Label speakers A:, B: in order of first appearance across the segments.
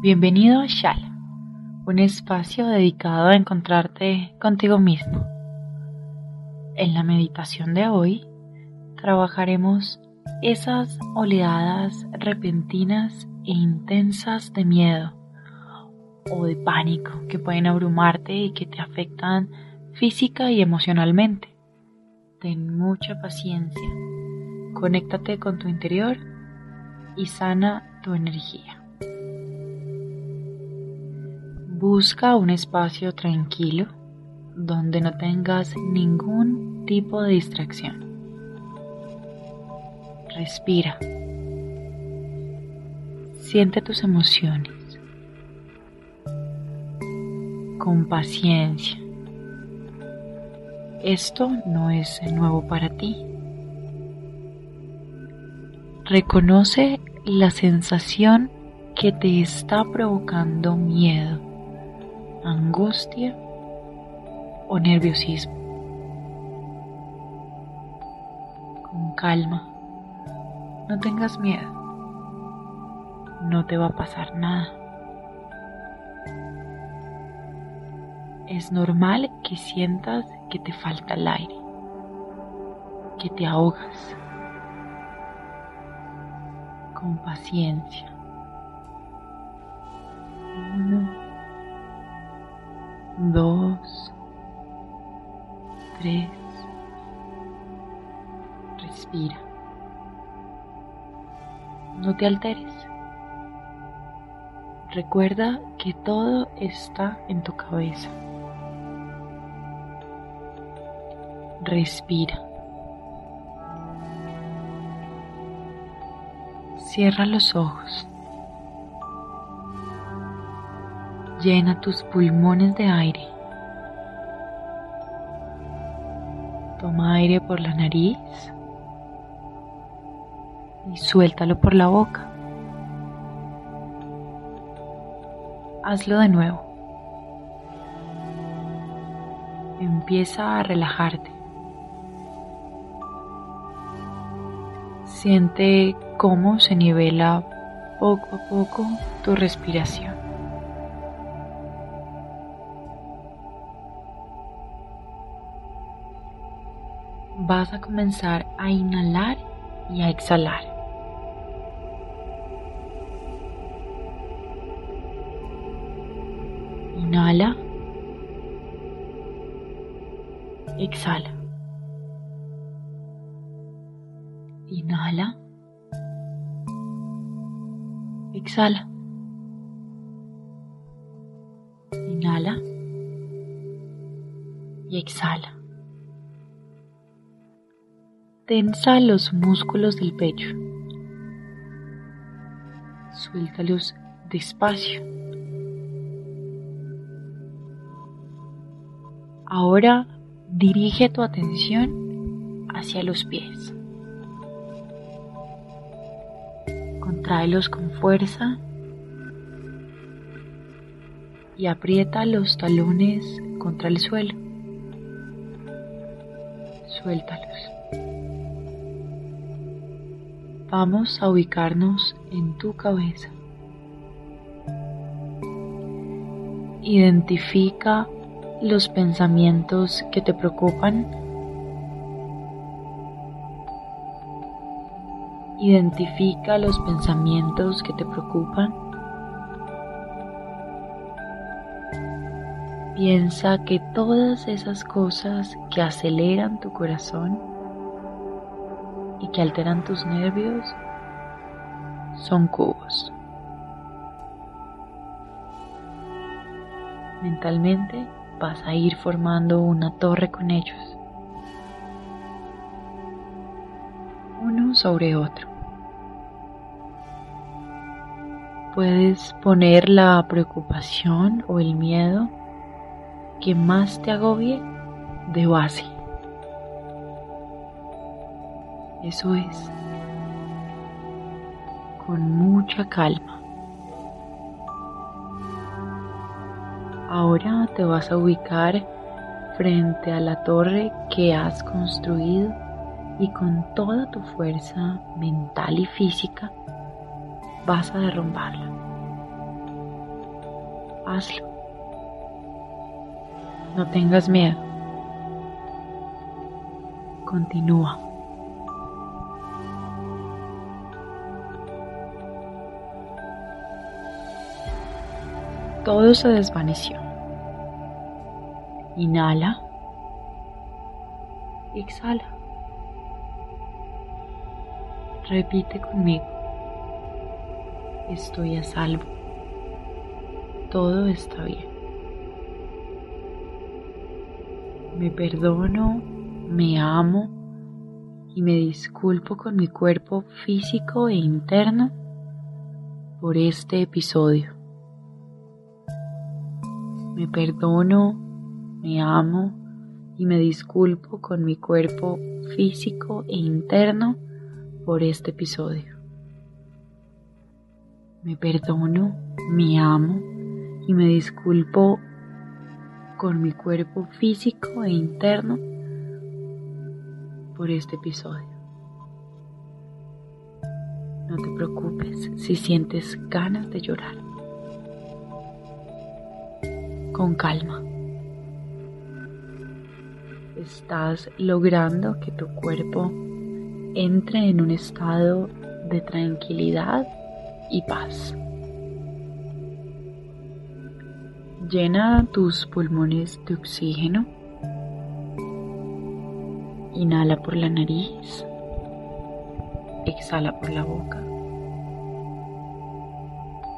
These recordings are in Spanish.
A: Bienvenido a Shala, un espacio dedicado a encontrarte contigo mismo. En la meditación de hoy trabajaremos esas oleadas repentinas e intensas de miedo o de pánico que pueden abrumarte y que te afectan física y emocionalmente. Ten mucha paciencia, conéctate con tu interior y sana tu energía. Busca un espacio tranquilo donde no tengas ningún tipo de distracción. Respira. Siente tus emociones con paciencia. Esto no es nuevo para ti. Reconoce la sensación que te está provocando miedo angustia o nerviosismo. Con calma, no tengas miedo, no te va a pasar nada. Es normal que sientas que te falta el aire, que te ahogas. Con paciencia. Dos, tres. Respira. No te alteres. Recuerda que todo está en tu cabeza. Respira. Cierra los ojos. Llena tus pulmones de aire. Toma aire por la nariz y suéltalo por la boca. Hazlo de nuevo. Empieza a relajarte. Siente cómo se nivela poco a poco tu respiración. Vas a comenzar a inhalar y a exhalar. Inhala. Exhala. Inhala. Exhala. Inhala. Y exhala. Tensa los músculos del pecho. Suéltalos despacio. Ahora dirige tu atención hacia los pies. Contráelos con fuerza y aprieta los talones contra el suelo. Suéltalos. Vamos a ubicarnos en tu cabeza. Identifica los pensamientos que te preocupan. Identifica los pensamientos que te preocupan. Piensa que todas esas cosas que aceleran tu corazón que alteran tus nervios son cubos. Mentalmente vas a ir formando una torre con ellos, uno sobre otro. Puedes poner la preocupación o el miedo que más te agobie de base. Eso es, con mucha calma. Ahora te vas a ubicar frente a la torre que has construido y con toda tu fuerza mental y física vas a derrumbarla. Hazlo. No tengas miedo. Continúa. Todo se desvaneció. Inhala. Exhala. Repite conmigo. Estoy a salvo. Todo está bien. Me perdono, me amo y me disculpo con mi cuerpo físico e interno por este episodio. Me perdono, me amo y me disculpo con mi cuerpo físico e interno por este episodio. Me perdono, me amo y me disculpo con mi cuerpo físico e interno por este episodio. No te preocupes si sientes ganas de llorar. Con calma. Estás logrando que tu cuerpo entre en un estado de tranquilidad y paz. Llena tus pulmones de oxígeno. Inhala por la nariz. Exhala por la boca.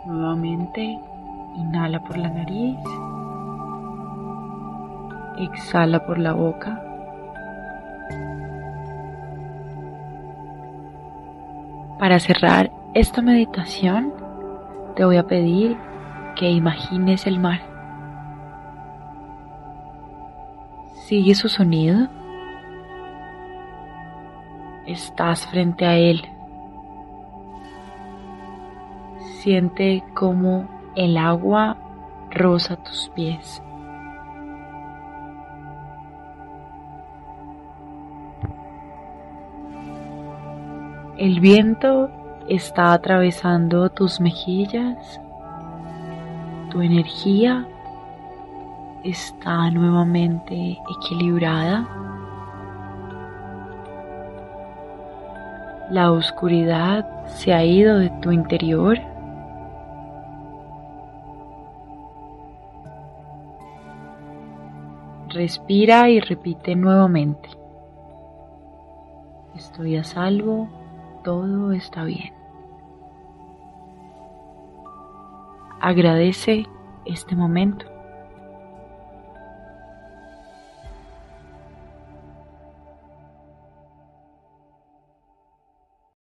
A: Nuevamente, inhala por la nariz. Exhala por la boca. Para cerrar esta meditación, te voy a pedir que imagines el mar. Sigue su sonido. Estás frente a él. Siente como el agua roza tus pies. El viento está atravesando tus mejillas. Tu energía está nuevamente equilibrada. La oscuridad se ha ido de tu interior. Respira y repite nuevamente. Estoy a salvo, todo está bien. Agradece este momento.